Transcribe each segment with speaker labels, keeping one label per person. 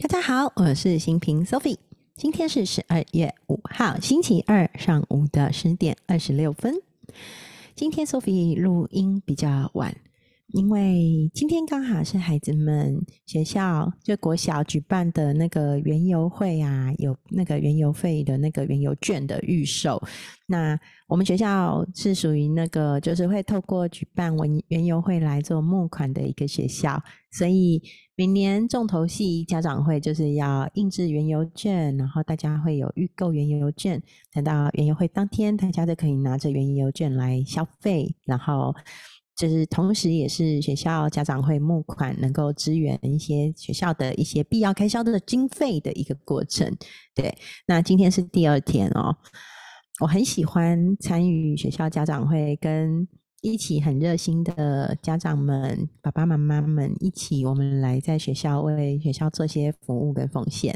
Speaker 1: 大家好，我是新平 Sophie。今天是十二月五号，星期二上午的十点二十六分。今天 Sophie 录音比较晚。因为今天刚好是孩子们学校就国小举办的那个园游会啊，有那个园游费的那个园游券的预售。那我们学校是属于那个就是会透过举办文园游会来做募款的一个学校，所以每年重头戏家长会就是要印制原油券，然后大家会有预购原油券，等到园游会当天，大家就可以拿着原油券来消费，然后。就是同时，也是学校家长会募款，能够支援一些学校的一些必要开销的经费的一个过程。对，那今天是第二天哦，我很喜欢参与学校家长会，跟一起很热心的家长们、爸爸妈妈们一起，我们来在学校为学校做些服务跟奉献。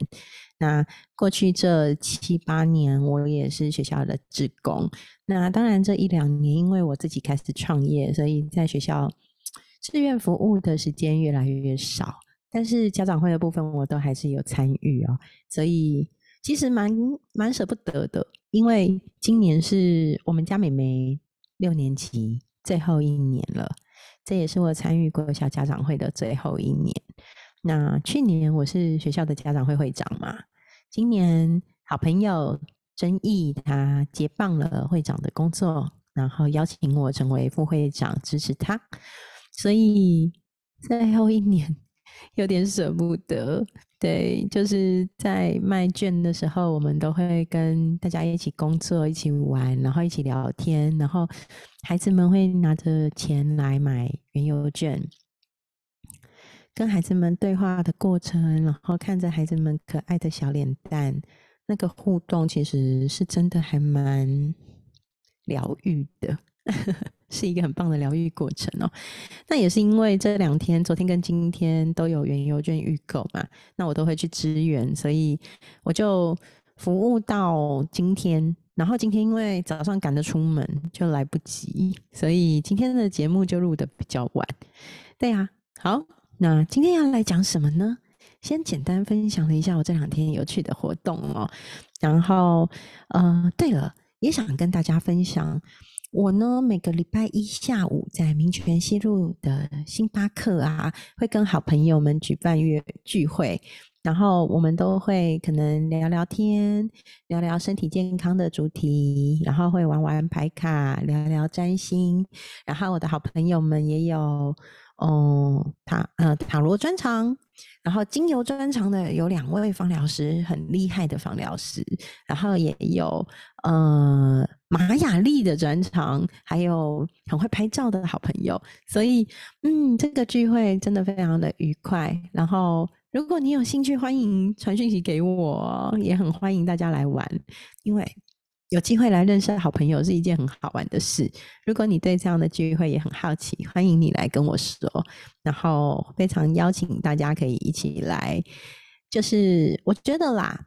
Speaker 1: 那过去这七八年，我也是学校的职工。那当然，这一两年因为我自己开始创业，所以在学校志愿服务的时间越来越少。但是家长会的部分，我都还是有参与哦。所以其实蛮蛮舍不得的，因为今年是我们家美眉六年级最后一年了，这也是我参与过小家长会的最后一年。那去年我是学校的家长会会长嘛。今年好朋友曾毅他接棒了会长的工作，然后邀请我成为副会长支持他，所以最后一年有点舍不得。对，就是在卖券的时候，我们都会跟大家一起工作、一起玩，然后一起聊天，然后孩子们会拿着钱来买原油券。跟孩子们对话的过程，然后看着孩子们可爱的小脸蛋，那个互动其实是真的还蛮疗愈的，是一个很棒的疗愈过程哦。那也是因为这两天，昨天跟今天都有原油券预购嘛，那我都会去支援，所以我就服务到今天。然后今天因为早上赶着出门，就来不及，所以今天的节目就录的比较晚。对呀，好。那今天要来讲什么呢？先简单分享了一下我这两天有趣的活动哦。然后，呃，对了，也想跟大家分享，我呢每个礼拜一下午在民权西路的星巴克啊，会跟好朋友们举办约聚会，然后我们都会可能聊聊天，聊聊身体健康的主题，然后会玩玩牌卡，聊聊占星，然后我的好朋友们也有。哦，塔呃塔罗专长，然后精油专长的有两位芳疗师，很厉害的芳疗师，然后也有呃玛雅丽的专长，还有很会拍照的好朋友，所以嗯，这个聚会真的非常的愉快。然后如果你有兴趣，欢迎传讯息给我，也很欢迎大家来玩，因为。有机会来认识好朋友是一件很好玩的事。如果你对这样的聚会也很好奇，欢迎你来跟我说。然后非常邀请大家可以一起来。就是我觉得啦，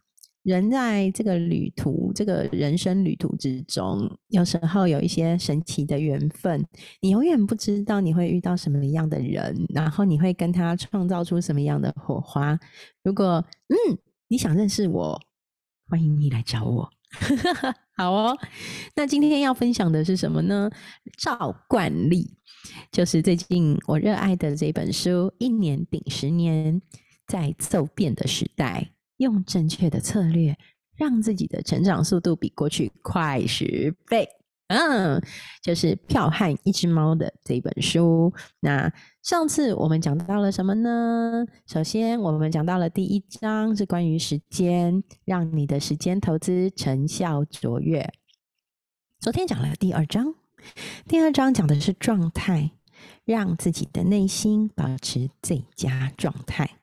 Speaker 1: 人在这个旅途、这个人生旅途之中，有时候有一些神奇的缘分，你永远不知道你会遇到什么样的人，然后你会跟他创造出什么样的火花。如果嗯，你想认识我，欢迎你来找我。好哦，那今天要分享的是什么呢？照惯例，就是最近我热爱的这本书《一年顶十年》，在骤变的时代，用正确的策略，让自己的成长速度比过去快十倍。嗯，就是票和一只猫的这本书。那上次我们讲到了什么呢？首先，我们讲到了第一章是关于时间，让你的时间投资成效卓越。昨天讲了第二章，第二章讲的是状态，让自己的内心保持最佳状态。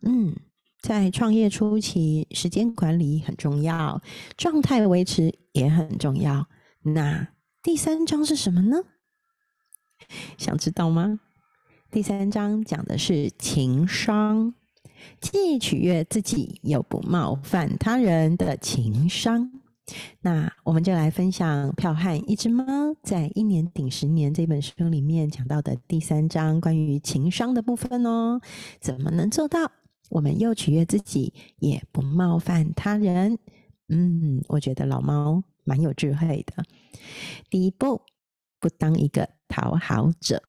Speaker 1: 嗯，在创业初期，时间管理很重要，状态维持也很重要。那第三章是什么呢？想知道吗？第三章讲的是情商，既取悦自己又不冒犯他人的情商。那我们就来分享票汉一只猫在一年顶十年这本书里面讲到的第三章关于情商的部分哦。怎么能做到？我们又取悦自己，也不冒犯他人。嗯，我觉得老猫蛮有智慧的。第一步，不当一个讨好者。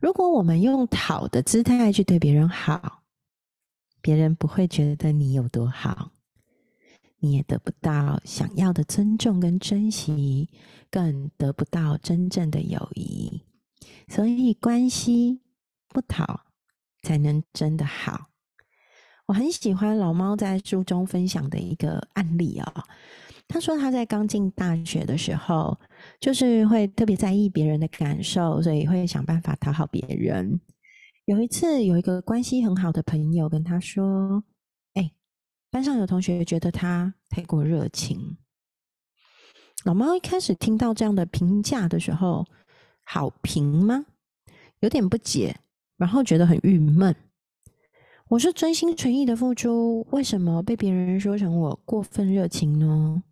Speaker 1: 如果我们用讨的姿态去对别人好，别人不会觉得你有多好，你也得不到想要的尊重跟珍惜，更得不到真正的友谊。所以，关系不讨才能真的好。我很喜欢老猫在书中分享的一个案例啊。他说他在刚进大学的时候，就是会特别在意别人的感受，所以会想办法讨好别人。有一次，有一个关系很好的朋友跟他说：“哎，班上有同学觉得他太过热情。”老猫一开始听到这样的评价的时候，好评吗？有点不解，然后觉得很郁闷。我是真心诚意的付出，为什么被别人说成我过分热情呢？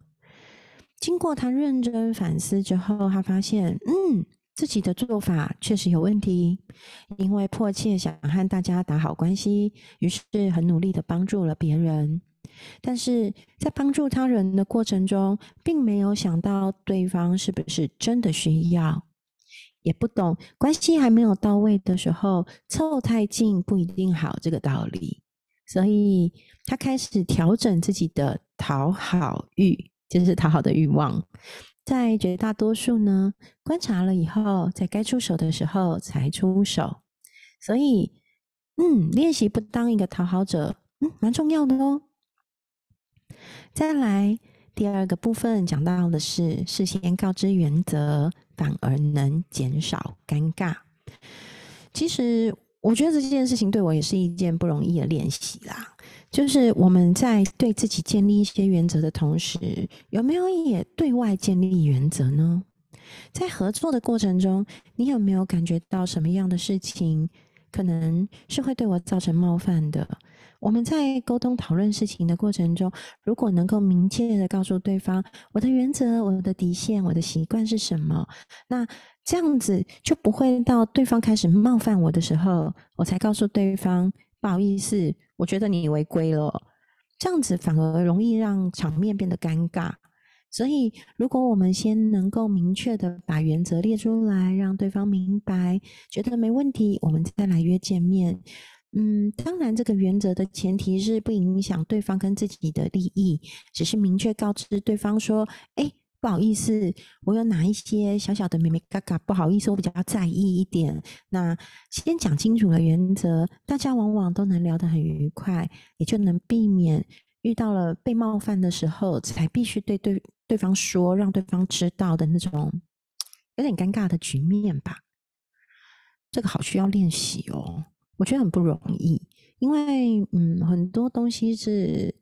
Speaker 1: 经过他认真反思之后，他发现，嗯，自己的做法确实有问题。因为迫切想和大家打好关系，于是很努力的帮助了别人。但是在帮助他人的过程中，并没有想到对方是不是真的需要，也不懂关系还没有到位的时候，凑太近不一定好这个道理。所以他开始调整自己的讨好欲。就是讨好的欲望，在绝大多数呢，观察了以后，在该出手的时候才出手。所以，嗯，练习不当一个讨好者，嗯，蛮重要的哦。再来第二个部分，讲到的是事先告知原则，反而能减少尴尬。其实，我觉得这件事情对我也是一件不容易的练习啦。就是我们在对自己建立一些原则的同时，有没有也对外建立原则呢？在合作的过程中，你有没有感觉到什么样的事情可能是会对我造成冒犯的？我们在沟通讨论事情的过程中，如果能够明确的告诉对方我的原则、我的底线、我的习惯是什么，那这样子就不会到对方开始冒犯我的时候，我才告诉对方不好意思。我觉得你违规了，这样子反而容易让场面变得尴尬。所以，如果我们先能够明确的把原则列出来，让对方明白，觉得没问题，我们再来约见面。嗯，当然，这个原则的前提是不影响对方跟自己的利益，只是明确告知对方说：“哎。”不好意思，我有哪一些小小的妹妹嘎嘎？不好意思，我比较在意一点。那先讲清楚了原则，大家往往都能聊得很愉快，也就能避免遇到了被冒犯的时候，才必须对对对方说，让对方知道的那种有点尴尬的局面吧。这个好需要练习哦，我觉得很不容易，因为嗯，很多东西是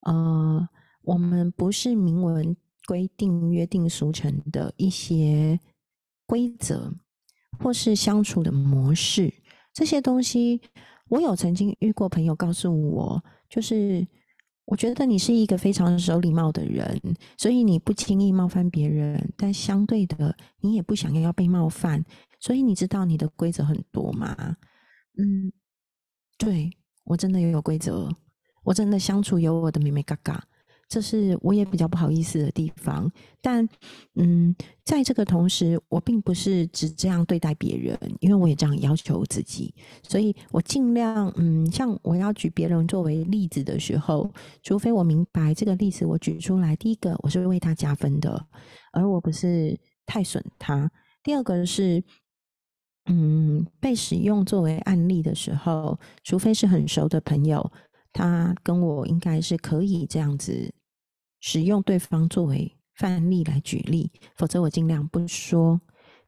Speaker 1: 呃，我们不是明文。规定、约定俗成的一些规则，或是相处的模式，这些东西，我有曾经遇过朋友告诉我，就是我觉得你是一个非常守礼貌的人，所以你不轻易冒犯别人，但相对的，你也不想要要被冒犯，所以你知道你的规则很多吗？嗯，对我真的也有规则，我真的相处有我的美美嘎嘎。这是我也比较不好意思的地方，但嗯，在这个同时，我并不是只这样对待别人，因为我也这样要求自己，所以我尽量嗯，像我要举别人作为例子的时候，除非我明白这个例子我举出来，第一个我是为他加分的，而我不是太损他；第二个是嗯，被使用作为案例的时候，除非是很熟的朋友。他跟我应该是可以这样子使用对方作为范例来举例，否则我尽量不说。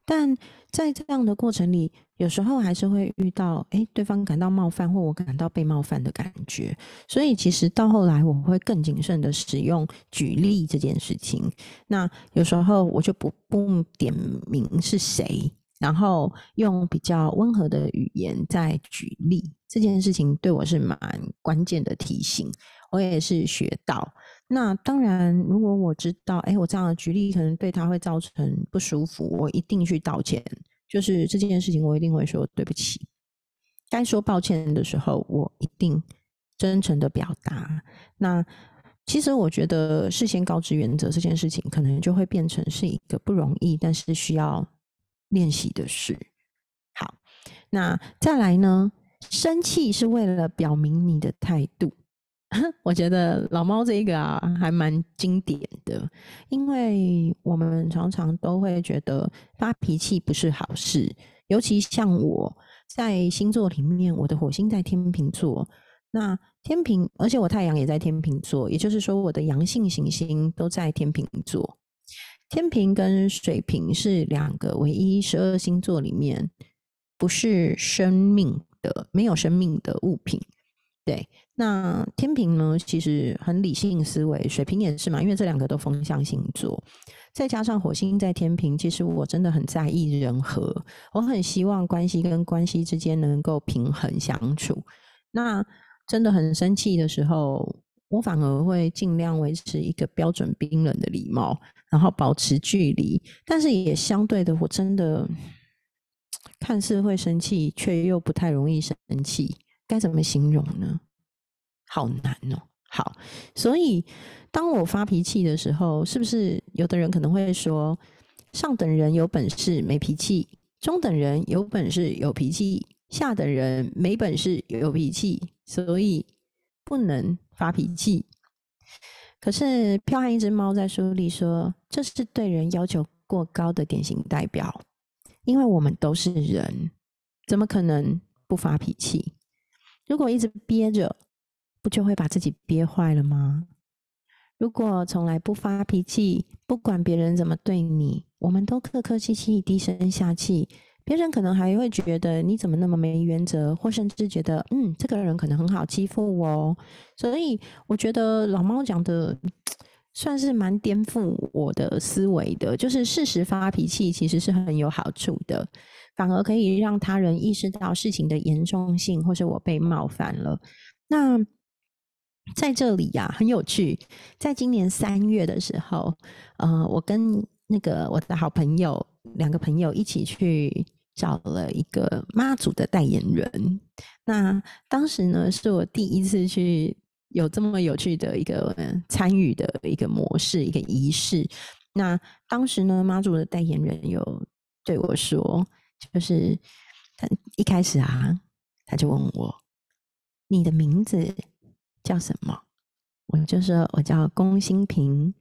Speaker 1: 但在这样的过程里，有时候还是会遇到，哎，对方感到冒犯或我感到被冒犯的感觉。所以其实到后来，我会更谨慎的使用举例这件事情。那有时候我就不不点名是谁。然后用比较温和的语言再举例，这件事情对我是蛮关键的提醒，我也是学到。那当然，如果我知道，哎，我这样的举例可能对他会造成不舒服，我一定去道歉。就是这件事情，我一定会说对不起。该说抱歉的时候，我一定真诚的表达。那其实我觉得事先告知原则这件事情，可能就会变成是一个不容易，但是需要练习的事。好，那再来呢？生气是为了表明你的态度。我觉得老猫这一个啊，还蛮经典的，因为我们常常都会觉得发脾气不是好事，尤其像我在星座里面，我的火星在天秤座，那天平，而且我太阳也在天秤座，也就是说我的阳性行星都在天秤座。天平跟水瓶是两个唯一十二星座里面不是生命的、没有生命的物品。对，那天平呢，其实很理性思维，水瓶也是嘛，因为这两个都风象星座，再加上火星在天平，其实我真的很在意人和，我很希望关系跟关系之间能够平衡相处。那真的很生气的时候，我反而会尽量维持一个标准冰冷的礼貌，然后保持距离，但是也相对的，我真的看似会生气，却又不太容易生气。该怎么形容呢？好难哦。好，所以当我发脾气的时候，是不是有的人可能会说，上等人有本事没脾气，中等人有本事有脾气，下等人没本事有脾气，所以不能发脾气。可是彪悍一只猫在书里说，这是对人要求过高的典型代表，因为我们都是人，怎么可能不发脾气？如果一直憋着，不就会把自己憋坏了吗？如果从来不发脾气，不管别人怎么对你，我们都客客气气、低声下气，别人可能还会觉得你怎么那么没原则，或甚至觉得嗯，这个人可能很好欺负哦。所以我觉得老猫讲的算是蛮颠覆我的思维的，就是事实发脾气其实是很有好处的。反而可以让他人意识到事情的严重性，或是我被冒犯了。那在这里呀，很有趣。在今年三月的时候，呃，我跟那个我的好朋友两个朋友一起去找了一个妈祖的代言人。那当时呢，是我第一次去有这么有趣的一个参与的一个模式，一个仪式。那当时呢，妈祖的代言人有对我说。就是他一开始啊，他就问我：“你的名字叫什么？”我就说：“我叫龚新平。”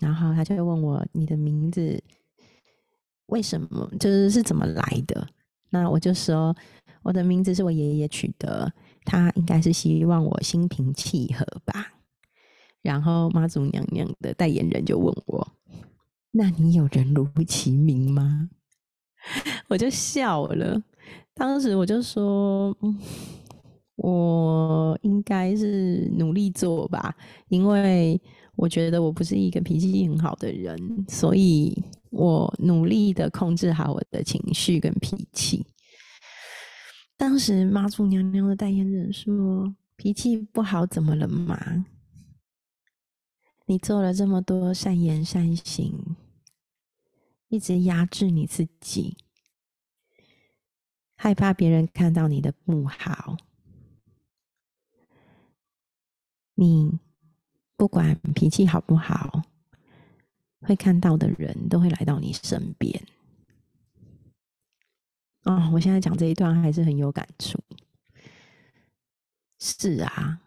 Speaker 1: 然后他就问我：“你的名字为什么？就是是怎么来的？”那我就说：“我的名字是我爷爷取的，他应该是希望我心平气和吧。”然后妈祖娘娘的代言人就问我：“那你有人如其名吗？” 我就笑了，当时我就说，我应该是努力做吧，因为我觉得我不是一个脾气很好的人，所以我努力的控制好我的情绪跟脾气。当时妈祖娘娘的代言人说：“脾气不好怎么了嘛？你做了这么多善言善行。”一直压制你自己，害怕别人看到你的不好。你不管脾气好不好，会看到的人都会来到你身边。哦，我现在讲这一段还是很有感触。是啊，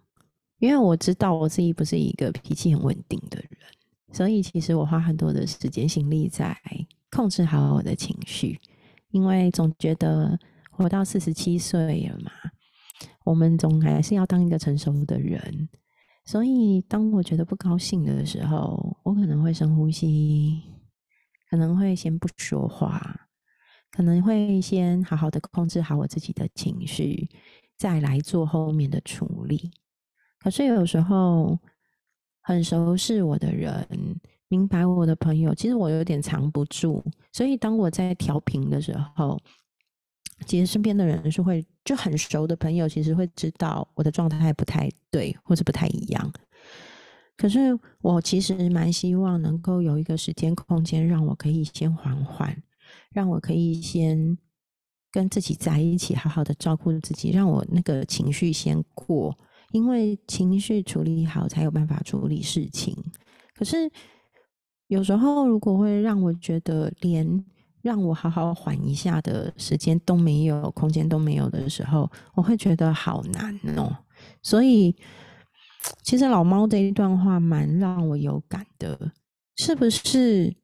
Speaker 1: 因为我知道我自己不是一个脾气很稳定的人，所以其实我花很多的时间心力在。控制好我的情绪，因为总觉得活到四十七岁了嘛，我们总还是要当一个成熟的人。所以，当我觉得不高兴的时候，我可能会深呼吸，可能会先不说话，可能会先好好的控制好我自己的情绪，再来做后面的处理。可是有时候，很熟悉我的人。明白我的朋友，其实我有点藏不住，所以当我在调频的时候，其实身边的人是会就很熟的朋友，其实会知道我的状态不太对，或者不太一样。可是我其实蛮希望能够有一个时间空间，让我可以先缓缓，让我可以先跟自己在一起，好好的照顾自己，让我那个情绪先过，因为情绪处理好才有办法处理事情。可是有时候，如果会让我觉得连让我好好缓一下的时间都没有，空间都没有的时候，我会觉得好难哦。所以，其实老猫这一段话蛮让我有感的，是不是？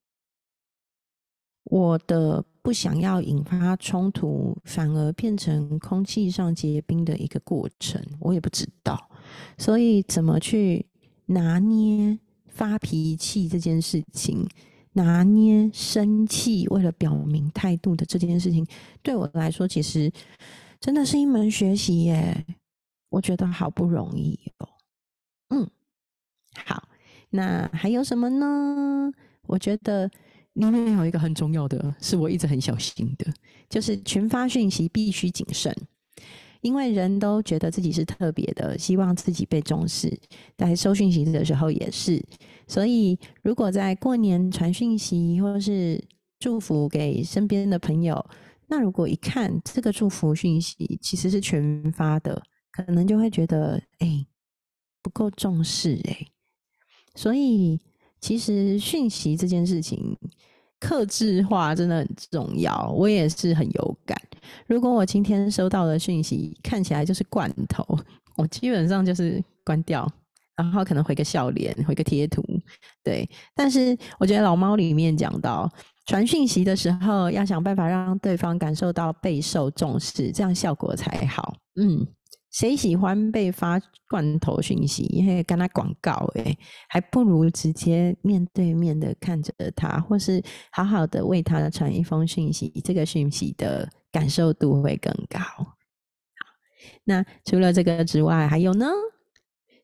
Speaker 1: 我的不想要引发冲突，反而变成空气上结冰的一个过程，我也不知道。所以，怎么去拿捏发脾气这件事情？拿捏生气，为了表明态度的这件事情，对我来说，其实真的是一门学习耶。我觉得好不容易哦。嗯，好，那还有什么呢？我觉得里面有一个很重要的，是我一直很小心的，就是群发讯息必须谨慎。因为人都觉得自己是特别的，希望自己被重视，在收讯息的时候也是。所以，如果在过年传讯息或是祝福给身边的朋友，那如果一看这个祝福讯息其实是群发的，可能就会觉得哎不够重视哎。所以，其实讯息这件事情。克制化真的很重要，我也是很有感。如果我今天收到的讯息看起来就是罐头，我基本上就是关掉，然后可能回个笑脸，回个贴图。对，但是我觉得老猫里面讲到传讯息的时候，要想办法让对方感受到备受重视，这样效果才好。嗯。谁喜欢被发罐头讯息？因为跟他广告，诶，还不如直接面对面的看着他，或是好好的为他传一封讯息，这个讯息的感受度会更高。那除了这个之外，还有呢？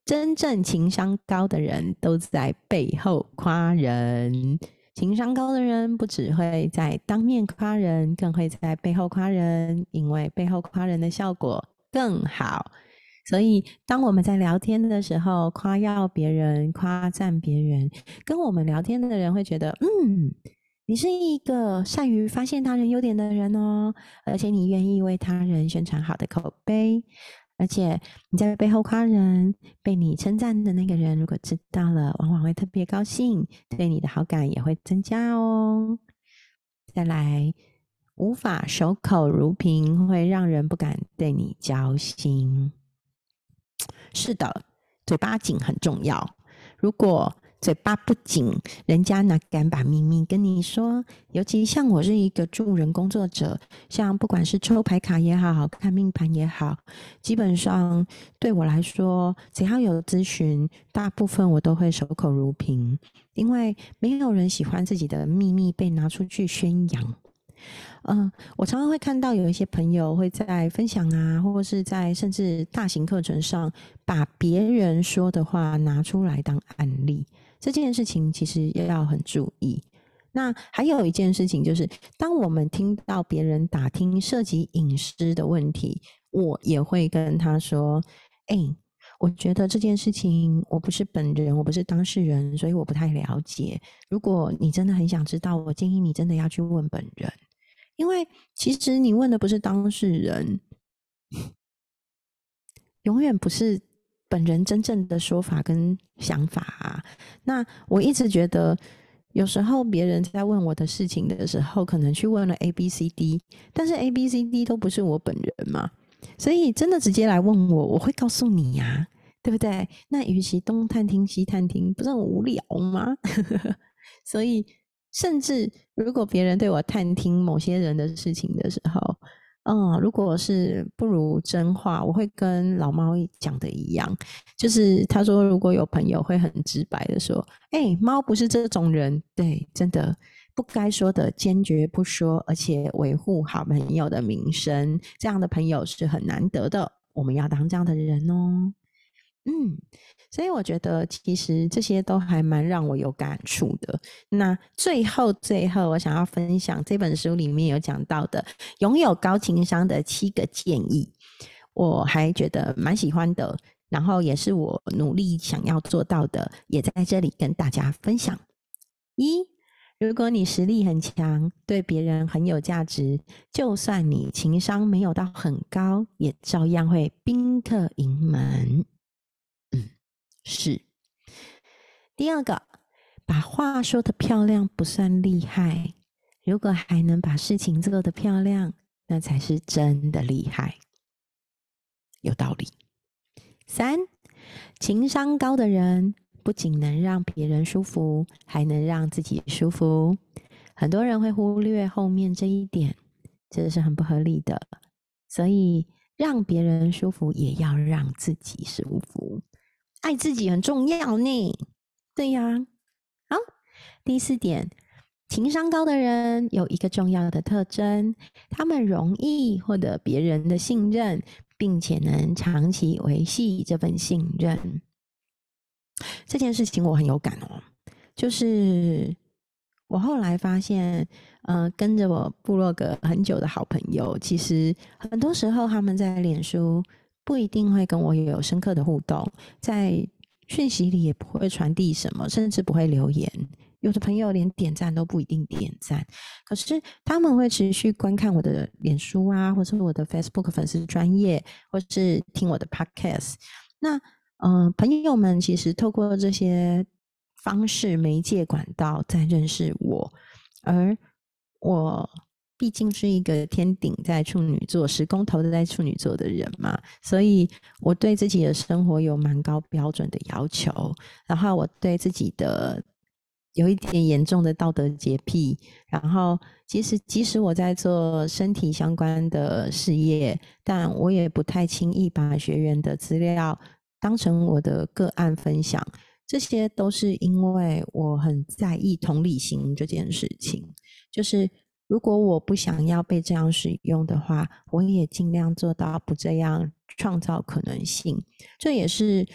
Speaker 1: 真正情商高的人都在背后夸人，情商高的人不只会在当面夸人，更会在背后夸人，因为背后夸人的效果。更好，所以当我们在聊天的时候，夸耀别人、夸赞别人，跟我们聊天的人会觉得，嗯，你是一个善于发现他人优点的人哦，而且你愿意为他人宣传好的口碑，而且你在背后夸人，被你称赞的那个人如果知道了，往往会特别高兴，对你的好感也会增加哦。再来。无法守口如瓶，会让人不敢对你交心。是的，嘴巴紧很重要。如果嘴巴不紧，人家哪敢把秘密跟你说？尤其像我是一个助人工作者，像不管是抽牌卡也好，看命盘也好，基本上对我来说，只要有咨询，大部分我都会守口如瓶，因为没有人喜欢自己的秘密被拿出去宣扬。嗯，我常常会看到有一些朋友会在分享啊，或者是在甚至大型课程上，把别人说的话拿出来当案例。这件事情其实要很注意。那还有一件事情就是，当我们听到别人打听涉及隐私的问题，我也会跟他说：“哎，我觉得这件事情我不是本人，我不是当事人，所以我不太了解。如果你真的很想知道，我建议你真的要去问本人。”因为其实你问的不是当事人，永远不是本人真正的说法跟想法啊。那我一直觉得，有时候别人在问我的事情的时候，可能去问了 A、B、C、D，但是 A、B、C、D 都不是我本人嘛，所以真的直接来问我，我会告诉你呀，对不对？那与其东探听西探听，不是很无聊吗？所以。甚至如果别人对我探听某些人的事情的时候，嗯，如果是不如真话，我会跟老猫讲的一样，就是他说如果有朋友会很直白的说，哎，猫不是这种人，对，真的不该说的坚决不说，而且维护好朋友的名声，这样的朋友是很难得的，我们要当这样的人哦，嗯。所以我觉得，其实这些都还蛮让我有感触的。那最后，最后，我想要分享这本书里面有讲到的拥有高情商的七个建议，我还觉得蛮喜欢的。然后也是我努力想要做到的，也在这里跟大家分享。一，如果你实力很强，对别人很有价值，就算你情商没有到很高，也照样会宾客盈门。是。第二个，把话说的漂亮不算厉害，如果还能把事情做得漂亮，那才是真的厉害。有道理。三，情商高的人。不仅能让别人舒服，还能让自己舒服。很多人会忽略后面这一点，这是很不合理的。所以，让别人舒服，也要让自己舒服。爱自己很重要呢。对呀。好，第四点，情商高的人有一个重要的特征，他们容易获得别人的信任，并且能长期维系这份信任。这件事情我很有感哦，就是我后来发现，呃，跟着我部落格很久的好朋友，其实很多时候他们在脸书不一定会跟我有深刻的互动，在讯息里也不会传递什么，甚至不会留言。有的朋友连点赞都不一定点赞，可是他们会持续观看我的脸书啊，或者我的 Facebook 粉丝专业，或是听我的 Podcast。那嗯，朋友们其实透过这些方式、媒介管道在认识我，而我毕竟是一个天顶在处女座、十宫头的在处女座的人嘛，所以我对自己的生活有蛮高标准的要求，然后我对自己的有一点严重的道德洁癖，然后其实即使我在做身体相关的事业，但我也不太轻易把学员的资料。当成我的个案分享，这些都是因为我很在意同理心这件事情。就是如果我不想要被这样使用的话，我也尽量做到不这样创造可能性。这也是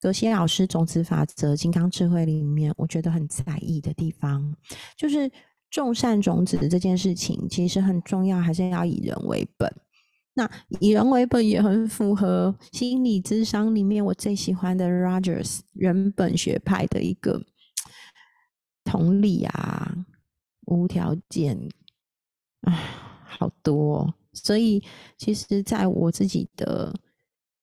Speaker 1: 格西老师种子法则、金刚智慧里面我觉得很在意的地方，就是种善种子这件事情其实很重要，还是要以人为本。那以人为本也很符合心理智商里面我最喜欢的 Rogers 人本学派的一个同理啊，无条件好多。所以其实，在我自己的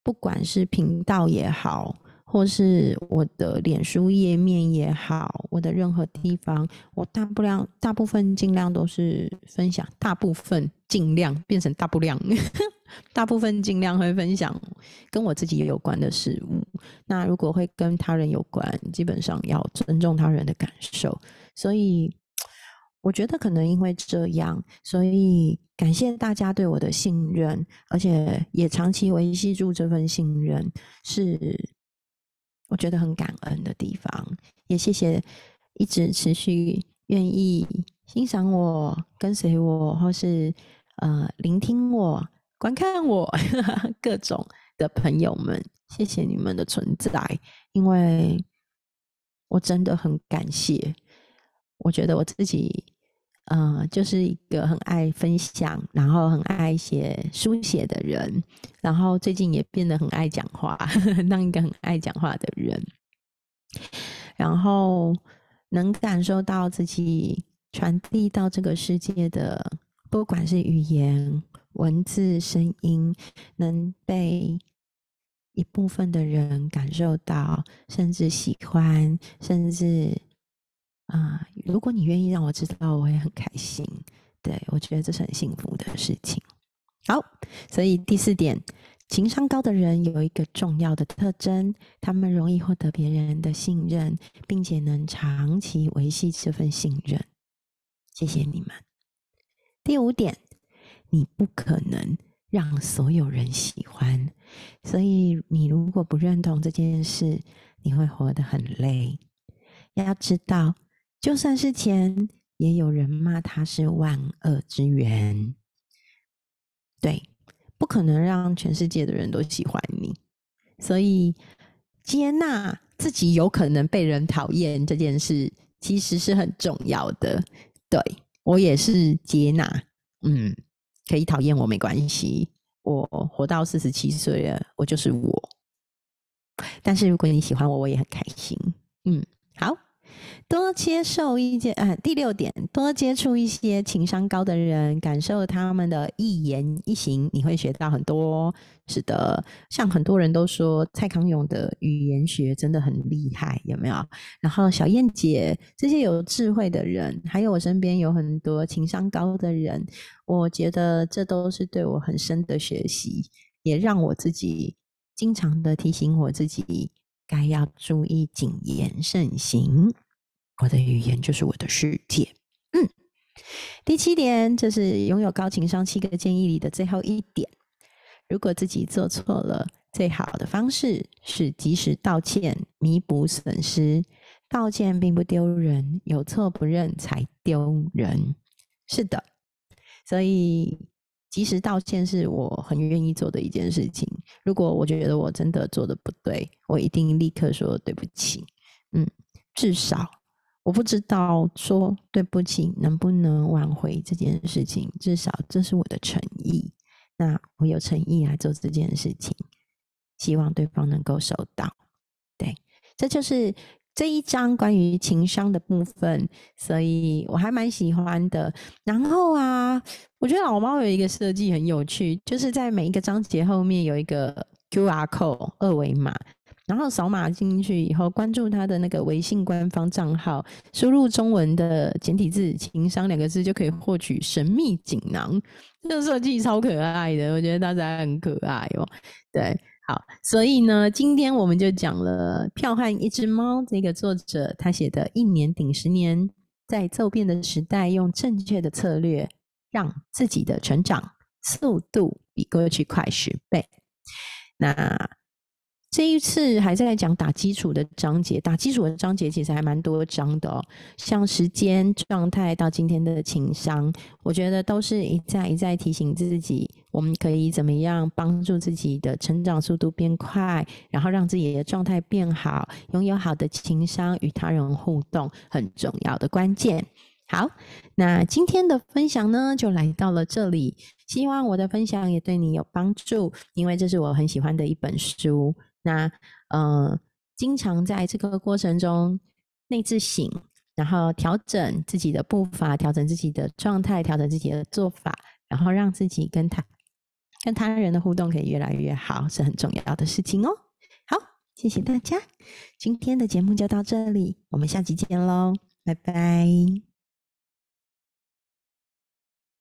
Speaker 1: 不管是频道也好，或是我的脸书页面也好，我的任何地方，我大不量大部分尽量都是分享，大部分尽量变成大不量。大部分尽量会分享跟我自己有关的事物。那如果会跟他人有关，基本上要尊重他人的感受。所以我觉得可能因为这样，所以感谢大家对我的信任，而且也长期维系住这份信任，是我觉得很感恩的地方。也谢谢一直持续愿意欣赏我、跟随我，或是呃聆听我。观看我 各种的朋友们，谢谢你们的存在，因为我真的很感谢。我觉得我自己，呃，就是一个很爱分享，然后很爱写书写的人，然后最近也变得很爱讲话，当一个很爱讲话的人，然后能感受到自己传递到这个世界的，不管是语言。文字、声音能被一部分的人感受到，甚至喜欢，甚至啊，如果你愿意让我知道，我也很开心。对我觉得这是很幸福的事情。好，所以第四点，情商高的人有一个重要的特征，他们容易获得别人的信任，并且能长期维系这份信任。谢谢你们。第五点。你不可能让所有人喜欢，所以你如果不认同这件事，你会活得很累。要知道，就算是钱，也有人骂他是万恶之源。对，不可能让全世界的人都喜欢你，所以接纳自己有可能被人讨厌这件事，其实是很重要的。对我也是接纳，嗯。可以讨厌我没关系，我活到四十七岁了，我就是我。但是如果你喜欢我，我也很开心。嗯，好。多接受一些，呃，第六点，多接触一些情商高的人，感受他们的一言一行，你会学到很多。是的，像很多人都说蔡康永的语言学真的很厉害，有没有？然后小燕姐这些有智慧的人，还有我身边有很多情商高的人，我觉得这都是对我很深的学习，也让我自己经常的提醒我自己，该要注意谨言慎行。我的语言就是我的世界。嗯，第七点，这是拥有高情商七个建议里的最后一点。如果自己做错了，最好的方式是及时道歉，弥补损失。道歉并不丢人，有错不认才丢人。是的，所以及时道歉是我很愿意做的一件事情。如果我觉得我真的做的不对，我一定立刻说对不起。嗯，至少。我不知道说对不起能不能挽回这件事情，至少这是我的诚意。那我有诚意来做这件事情，希望对方能够收到。对，这就是这一章关于情商的部分，所以我还蛮喜欢的。然后啊，我觉得老猫有一个设计很有趣，就是在每一个章节后面有一个 Q R code 二维码。然后扫码进去以后，关注他的那个微信官方账号，输入中文的简体字“情商”两个字，就可以获取神秘锦囊。这个设计超可爱的，我觉得大家很可爱哦。对，好，所以呢，今天我们就讲了《票汉一只猫》这个作者他写的“一年顶十年”，在骤变的时代，用正确的策略，让自己的成长速度比过去快十倍。那。这一次还是在讲打基础的章节，打基础的章节其实还蛮多章的哦，像时间状态到今天的情商，我觉得都是一再一再提醒自己，我们可以怎么样帮助自己的成长速度变快，然后让自己的状态变好，拥有好的情商与他人互动很重要的关键。好，那今天的分享呢，就来到了这里，希望我的分享也对你有帮助，因为这是我很喜欢的一本书。那呃，经常在这个过程中内自省，然后调整自己的步伐，调整自己的状态，调整自己的做法，然后让自己跟他跟他人的互动可以越来越好，是很重要的事情哦。好，谢谢大家，今天的节目就到这里，我们下期见喽，拜拜。